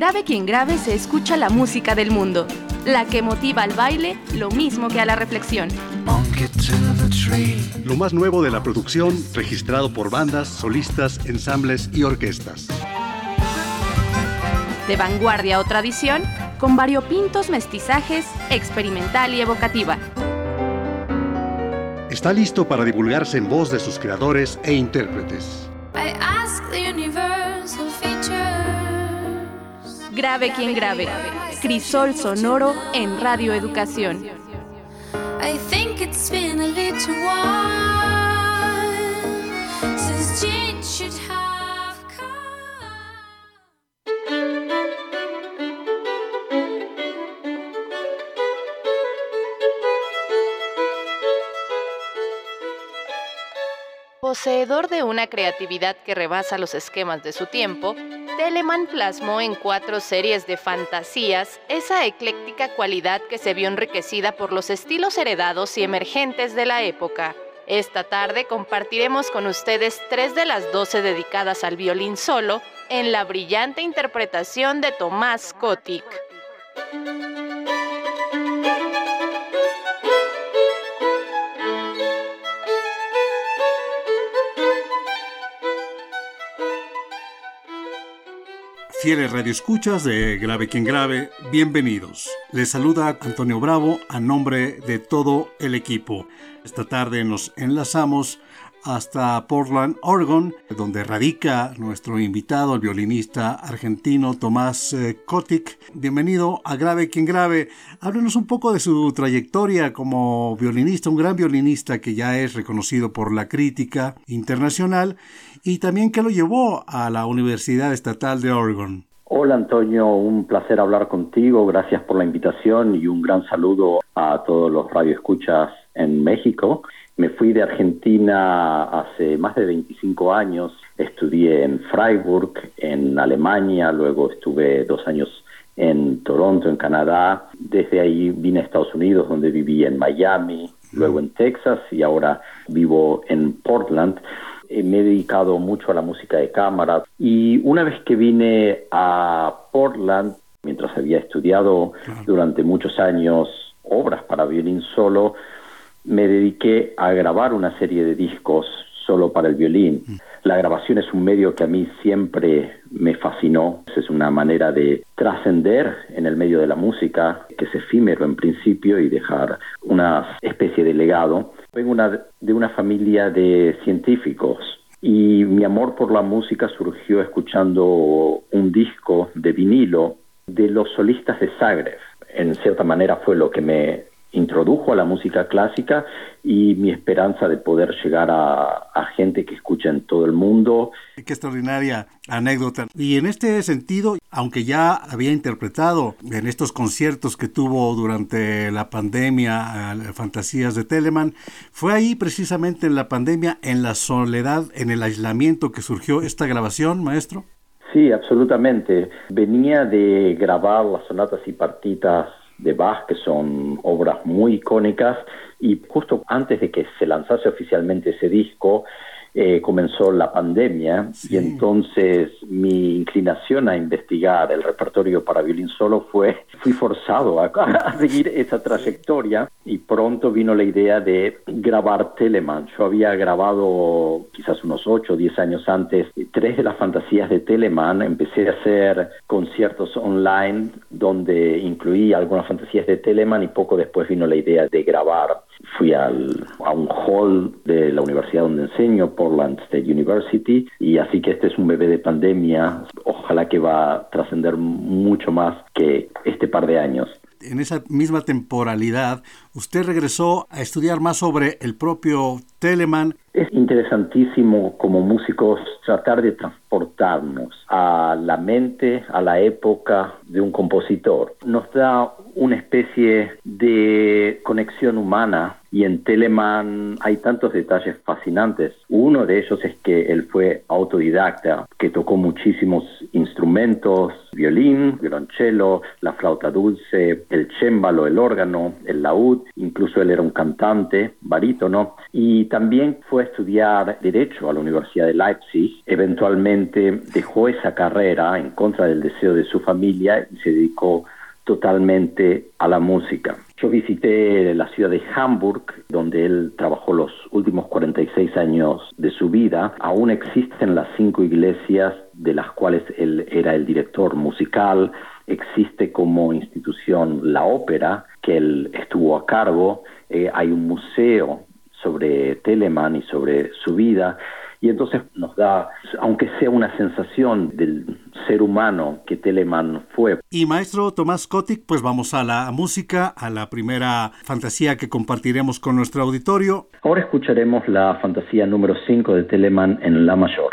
Grave quien grave se escucha la música del mundo, la que motiva al baile lo mismo que a la reflexión. Lo más nuevo de la producción registrado por bandas, solistas, ensambles y orquestas. De vanguardia o tradición, con variopintos mestizajes, experimental y evocativa. Está listo para divulgarse en voz de sus creadores e intérpretes. Grave quien grave. Crisol sonoro en Radio Educación. Poseedor de una creatividad que rebasa los esquemas de su tiempo, Telemann plasmó en cuatro series de fantasías esa ecléctica cualidad que se vio enriquecida por los estilos heredados y emergentes de la época. Esta tarde compartiremos con ustedes tres de las doce dedicadas al violín solo en la brillante interpretación de Tomás Kotick. Fieles radioescuchas de Grave quien Grave, bienvenidos. Les saluda Antonio Bravo a nombre de todo el equipo. Esta tarde nos enlazamos hasta Portland, Oregon, donde radica nuestro invitado, el violinista argentino Tomás eh, Kotick. Bienvenido a Grave quien Grave. Háblenos un poco de su trayectoria como violinista, un gran violinista que ya es reconocido por la crítica internacional y también qué lo llevó a la Universidad Estatal de Oregon. Hola Antonio, un placer hablar contigo, gracias por la invitación y un gran saludo a todos los radioescuchas en México. Me fui de Argentina hace más de 25 años, estudié en Freiburg, en Alemania, luego estuve dos años en Toronto, en Canadá. Desde ahí vine a Estados Unidos, donde viví en Miami, luego en Texas y ahora vivo en Portland. Eh, me he dedicado mucho a la música de cámara y una vez que vine a Portland, mientras había estudiado durante muchos años obras para violín solo, me dediqué a grabar una serie de discos solo para el violín. Mm. La grabación es un medio que a mí siempre me fascinó. Es una manera de trascender en el medio de la música, que es efímero en principio y dejar una especie de legado. Vengo una, de una familia de científicos y mi amor por la música surgió escuchando un disco de vinilo de los solistas de Zagreb. En cierta manera fue lo que me introdujo a la música clásica y mi esperanza de poder llegar a, gente que escucha en todo el mundo. Qué extraordinaria anécdota. Y en este sentido, aunque ya había interpretado en estos conciertos que tuvo durante la pandemia, Fantasías de Telemann, fue ahí precisamente en la pandemia, en la soledad, en el aislamiento que surgió esta grabación, maestro. Sí, absolutamente. Venía de grabar las sonatas y partitas de Bach, que son obras muy icónicas, y justo antes de que se lanzase oficialmente ese disco, eh, comenzó la pandemia y entonces mi inclinación a investigar el repertorio para violín solo fue, fui forzado a, a, seguir esa trayectoria y pronto vino la idea de grabar Telemann. Yo había grabado quizás unos 8 o 10 años antes tres de las fantasías de Telemann, empecé a hacer conciertos online donde incluí algunas fantasías de Telemann y poco después vino la idea de grabar fui al, a un hall de la universidad donde enseño, Portland State University, y así que este es un bebé de pandemia, ojalá que va a trascender mucho más que este par de años. En esa misma temporalidad, usted regresó a estudiar más sobre el propio Telemann. Es interesantísimo como músicos tratar de transportarnos a la mente, a la época de un compositor. Nos da una especie de conexión humana y en Telemann hay tantos detalles fascinantes. Uno de ellos es que él fue autodidacta, que tocó muchísimos instrumentos, violín, violonchelo, la flauta dulce, el chémbalo, el órgano, el laúd, Incluso él era un cantante, barítono, y también fue a estudiar Derecho a la Universidad de Leipzig. Eventualmente dejó esa carrera en contra del deseo de su familia y se dedicó totalmente a la música. Yo visité la ciudad de Hamburg, donde él trabajó los últimos 46 años de su vida. Aún existen las cinco iglesias de las cuales él era el director musical. Existe como institución la ópera, que él estuvo a cargo. Eh, hay un museo sobre Telemann y sobre su vida y entonces nos da, aunque sea una sensación del ser humano que Telemann fue. Y maestro Tomás Kotick, pues vamos a la música, a la primera fantasía que compartiremos con nuestro auditorio. Ahora escucharemos la fantasía número 5 de Telemann en La Mayor.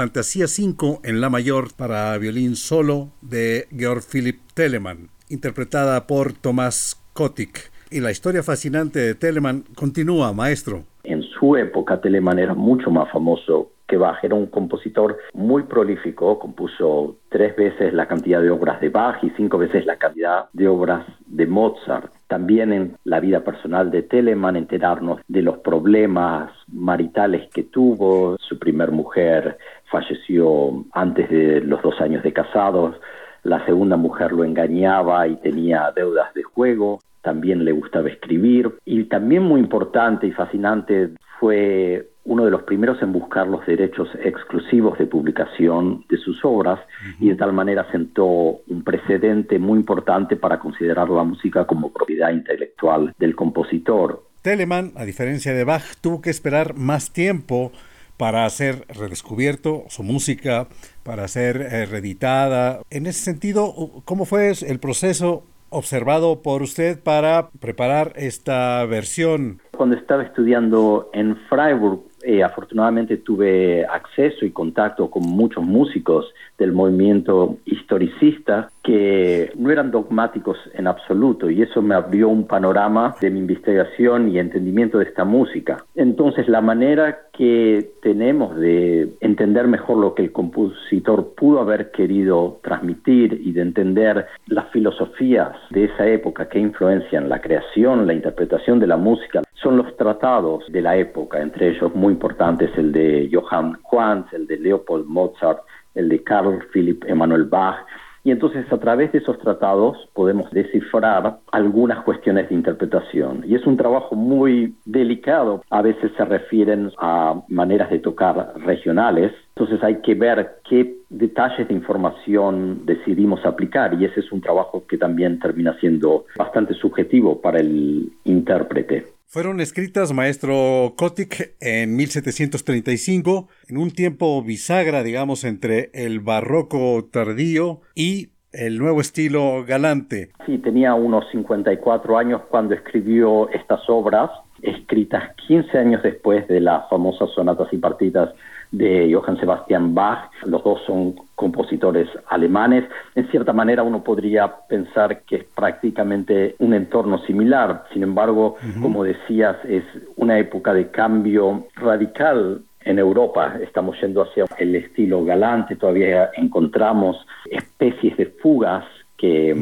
Fantasía 5 en La Mayor para violín solo de Georg Philipp Telemann, interpretada por Tomás Kotick. Y la historia fascinante de Telemann continúa, maestro. En su época, Telemann era mucho más famoso que Bach. Era un compositor muy prolífico, compuso tres veces la cantidad de obras de Bach y cinco veces la cantidad de obras de Mozart. También en la vida personal de Telemann enterarnos de los problemas maritales que tuvo. Su primer mujer falleció antes de los dos años de casados. La segunda mujer lo engañaba y tenía deudas de juego también le gustaba escribir y también muy importante y fascinante fue uno de los primeros en buscar los derechos exclusivos de publicación de sus obras y de tal manera sentó un precedente muy importante para considerar la música como propiedad intelectual del compositor. Telemann, a diferencia de Bach, tuvo que esperar más tiempo para ser redescubierto su música, para ser eh, reeditada. En ese sentido, ¿cómo fue el proceso observado por usted para preparar esta versión? Cuando estaba estudiando en Freiburg, eh, afortunadamente tuve acceso y contacto con muchos músicos del movimiento historicista que no eran dogmáticos en absoluto y eso me abrió un panorama de mi investigación y entendimiento de esta música. Entonces la manera que tenemos de entender mejor lo que el compositor pudo haber querido transmitir y de entender las filosofías de esa época que influencian la creación, la interpretación de la música, son los tratados de la época, entre ellos muy importantes el de Johann Quantz, el de Leopold Mozart, el de Carl Philipp Emanuel Bach. Y entonces a través de esos tratados podemos descifrar algunas cuestiones de interpretación. Y es un trabajo muy delicado. A veces se refieren a maneras de tocar regionales. Entonces hay que ver qué detalles de información decidimos aplicar. Y ese es un trabajo que también termina siendo bastante subjetivo para el intérprete. Fueron escritas, maestro Kotick, en 1735, en un tiempo bisagra, digamos, entre el barroco tardío y el nuevo estilo galante. Sí, tenía unos 54 años cuando escribió estas obras, escritas 15 años después de las famosas sonatas y partidas de Johann Sebastian Bach. Los dos son compositores alemanes. En cierta manera uno podría pensar que es prácticamente un entorno similar. Sin embargo, como decías, es una época de cambio radical en Europa estamos yendo hacia el estilo galante, todavía encontramos especies de fugas que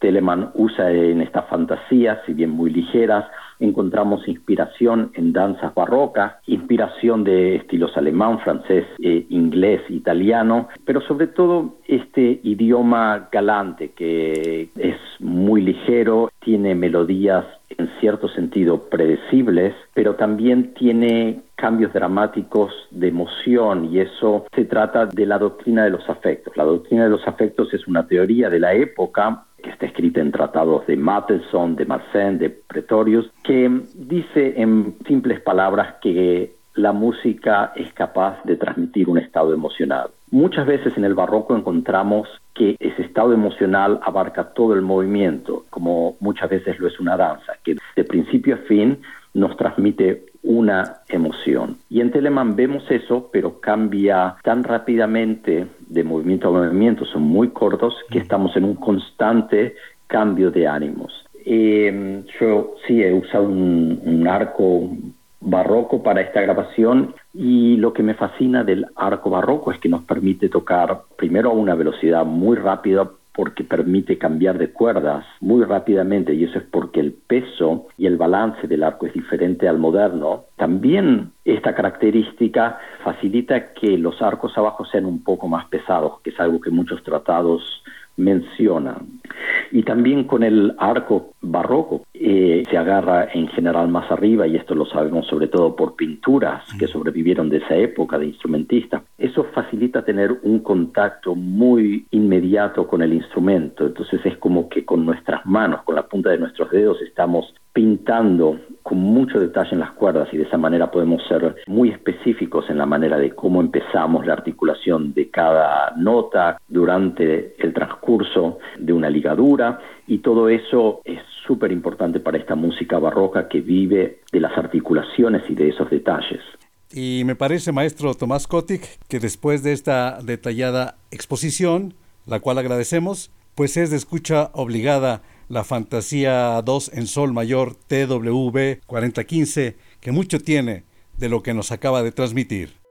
Telemann usa en estas fantasías, si bien muy ligeras, encontramos inspiración en danzas barrocas, inspiración de estilos alemán, francés, eh, inglés, italiano, pero sobre todo este idioma galante que es muy ligero, tiene melodías en cierto sentido predecibles, pero también tiene cambios dramáticos de emoción y eso se trata de la doctrina de los afectos. La doctrina de los afectos es una teoría de la época que está escrita en tratados de Matteson, de Marcin, de Pretorius, que dice en simples palabras que la música es capaz de transmitir un estado emocional. Muchas veces en el barroco encontramos que ese estado emocional abarca todo el movimiento, como muchas veces lo es una danza, que de principio a fin nos transmite una emoción. Y en Telemann vemos eso, pero cambia tan rápidamente de movimiento a movimiento, son muy cortos, que estamos en un constante cambio de ánimos. Eh, yo sí he usado un, un arco barroco para esta grabación y lo que me fascina del arco barroco es que nos permite tocar primero a una velocidad muy rápida porque permite cambiar de cuerdas muy rápidamente y eso es porque el peso y el balance del arco es diferente al moderno. También esta característica facilita que los arcos abajo sean un poco más pesados, que es algo que muchos tratados mencionan. Y también con el arco barroco eh, se agarra en general más arriba, y esto lo sabemos sobre todo por pinturas que sobrevivieron de esa época de instrumentistas. Eso facilita tener un contacto muy inmediato con el instrumento. Entonces es como que con nuestras manos, con la punta de nuestros dedos, estamos pintando con mucho detalle en las cuerdas y de esa manera podemos ser muy específicos en la manera de cómo empezamos la articulación de cada nota durante el transcurso de una ligadura y todo eso es súper importante para esta música barroca que vive de las articulaciones y de esos detalles. Y me parece, maestro Tomás Kotick, que después de esta detallada exposición, la cual agradecemos, pues es de escucha obligada la Fantasía 2 en Sol Mayor TWB 4015, que mucho tiene de lo que nos acaba de transmitir.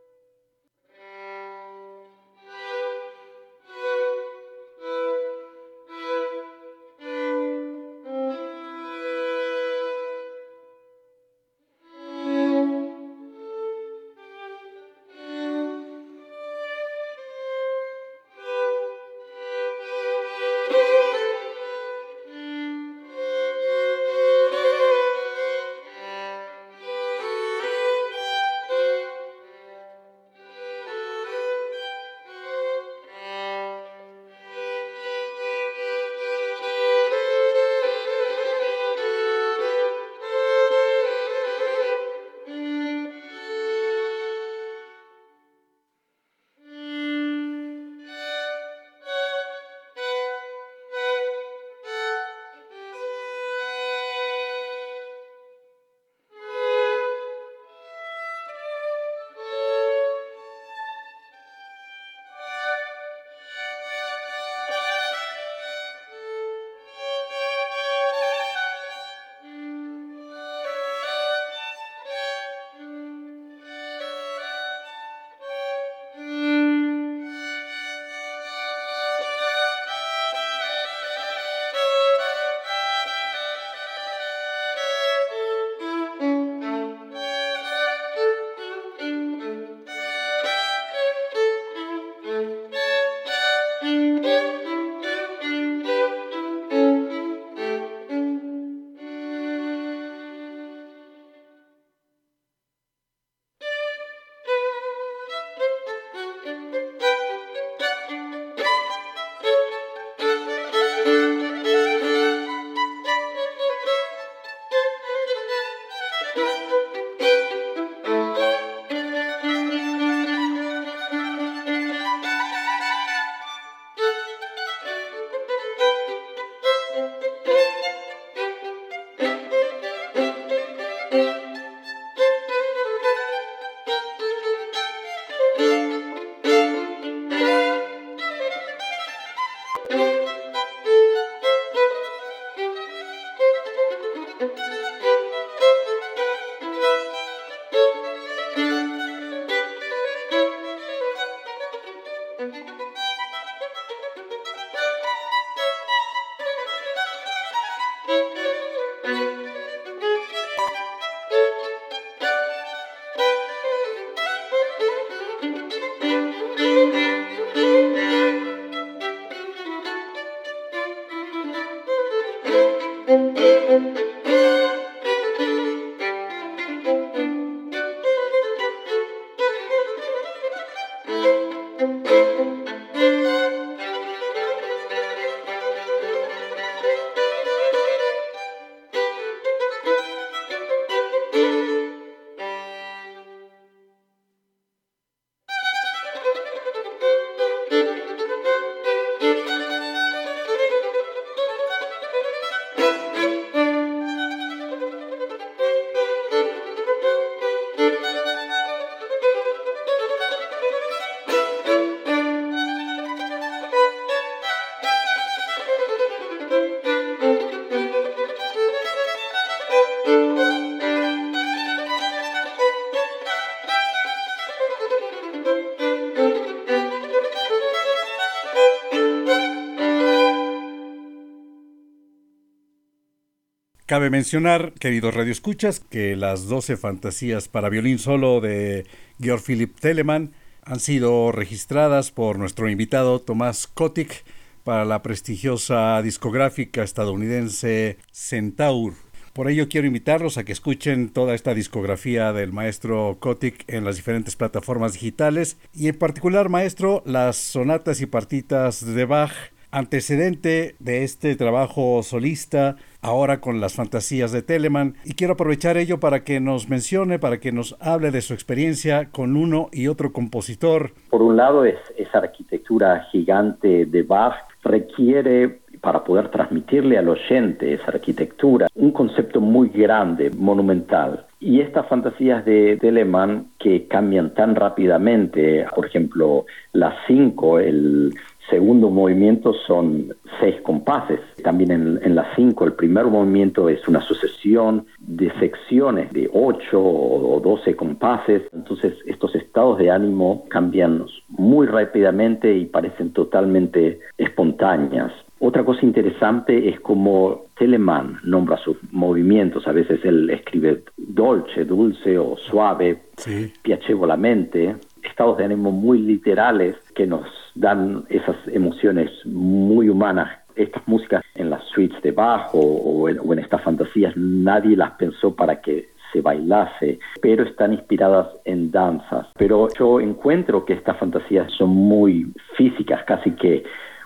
Cabe mencionar, queridos radioescuchas, que las 12 fantasías para violín solo de Georg Philipp Telemann han sido registradas por nuestro invitado Tomás Kotick para la prestigiosa discográfica estadounidense Centaur. Por ello quiero invitarlos a que escuchen toda esta discografía del maestro Kotick en las diferentes plataformas digitales y en particular, maestro, las sonatas y partitas de Bach antecedente de este trabajo solista, ahora con las fantasías de Telemann, y quiero aprovechar ello para que nos mencione, para que nos hable de su experiencia con uno y otro compositor. Por un lado, es, esa arquitectura gigante de Bach requiere para poder transmitirle al oyente esa arquitectura, un concepto muy grande, monumental. Y estas fantasías de Telemann que cambian tan rápidamente, por ejemplo, las cinco, el segundo movimiento son seis compases. También en, en las cinco, el primer movimiento es una sucesión de secciones de ocho o doce compases. Entonces, estos estados de ánimo cambian muy rápidamente y parecen totalmente espontáneas. Otra cosa interesante es como Telemann nombra sus movimientos. A veces él escribe dolce, dulce o suave, sí. piacevolamente. Estados de ánimo muy literales que nos dan esas emociones muy humanas. Estas músicas en las suites de bajo o en, estas fantasías nadie las pensó para que se bailase, pero están inspiradas en danzas. Pero yo encuentro que estas fantasías son muy físicas, casi que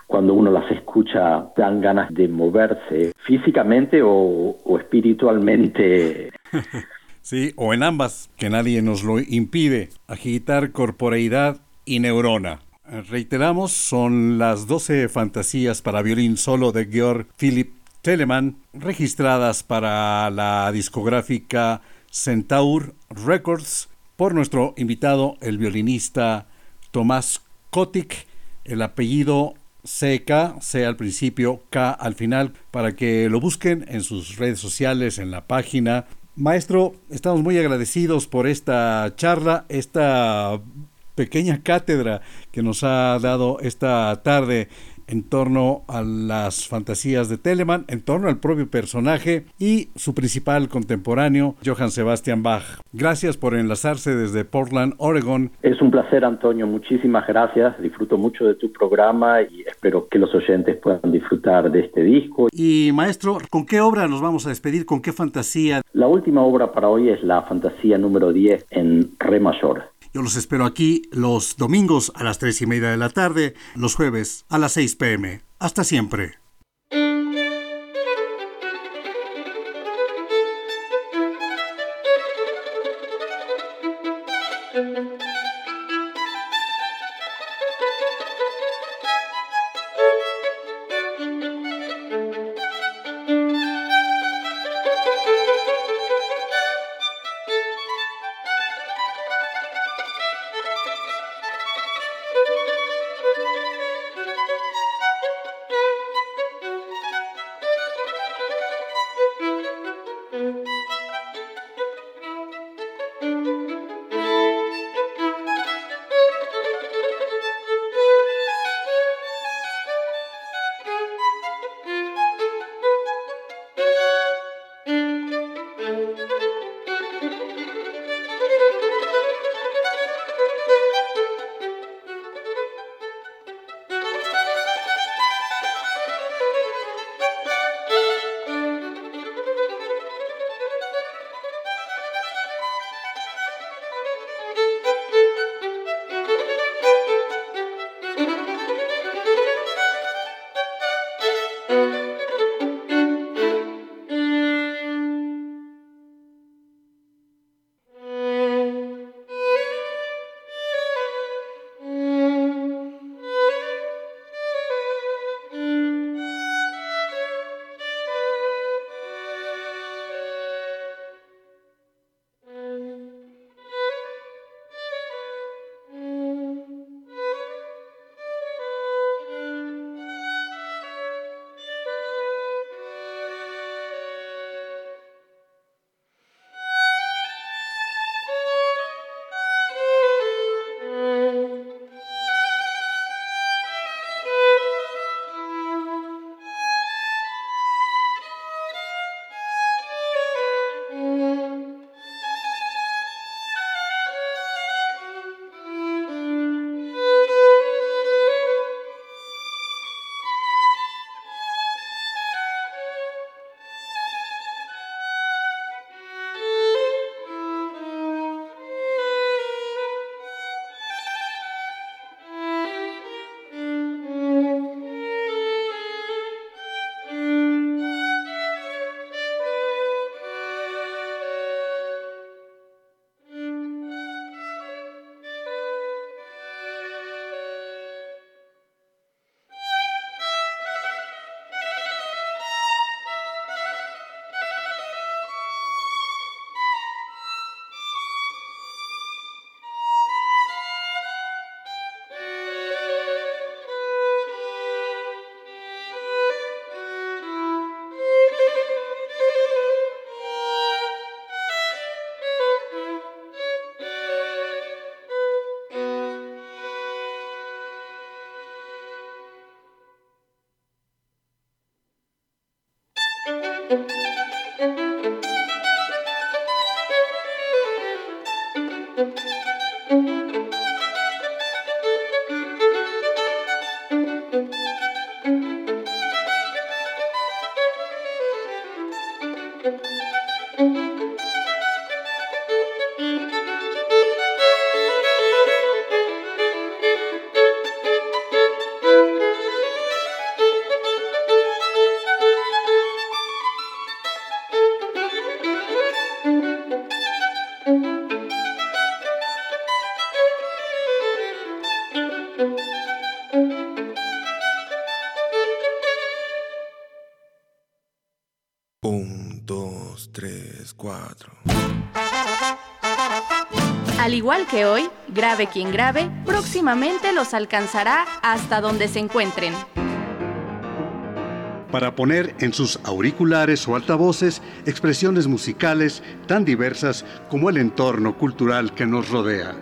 cuando uno las escucha dan ganas de moverse físicamente o, o espiritualmente. Sí, o en ambas, que nadie nos lo impide. Agitar corporeidad y neurona. Reiteramos, son las 12 fantasías para violín solo de Georg Philipp Telemann, registradas para la discográfica Centaur Records por nuestro invitado, el violinista Tomás Kotick, el apellido CK, C al principio, K al final, para que lo busquen en sus redes sociales, en la página. Maestro, estamos muy agradecidos por esta charla, esta pequeña cátedra que nos ha dado esta tarde en torno a las fantasías de Telemann, en torno al propio personaje y su principal contemporáneo, Johann Sebastian Bach. Gracias por enlazarse desde Portland, Oregon. Es un placer, Antonio. Muchísimas gracias. Disfruto mucho de tu programa y espero que los oyentes puedan disfrutar de este disco. Y maestro, ¿con qué obra nos vamos a despedir? ¿Con qué fantasía? La última obra para hoy es la fantasía número 10 en re mayor. Yo los espero aquí los domingos a las tres y media de la tarde, los jueves a las 6 pm. Hasta siempre. Dos, tres, cuatro. Al igual que hoy, Grave quien grave, próximamente los alcanzará hasta donde se encuentren. Para poner en sus auriculares o altavoces expresiones musicales tan diversas como el entorno cultural que nos rodea.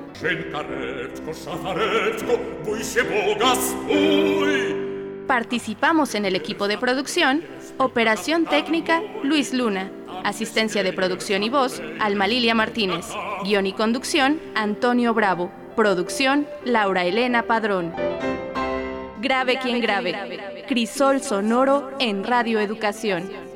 Participamos en el equipo de producción, operación técnica Luis Luna, asistencia de producción y voz Alma Lilia Martínez, guion y conducción Antonio Bravo, producción Laura Elena Padrón. Grave quien grave, crisol sonoro en Radio Educación.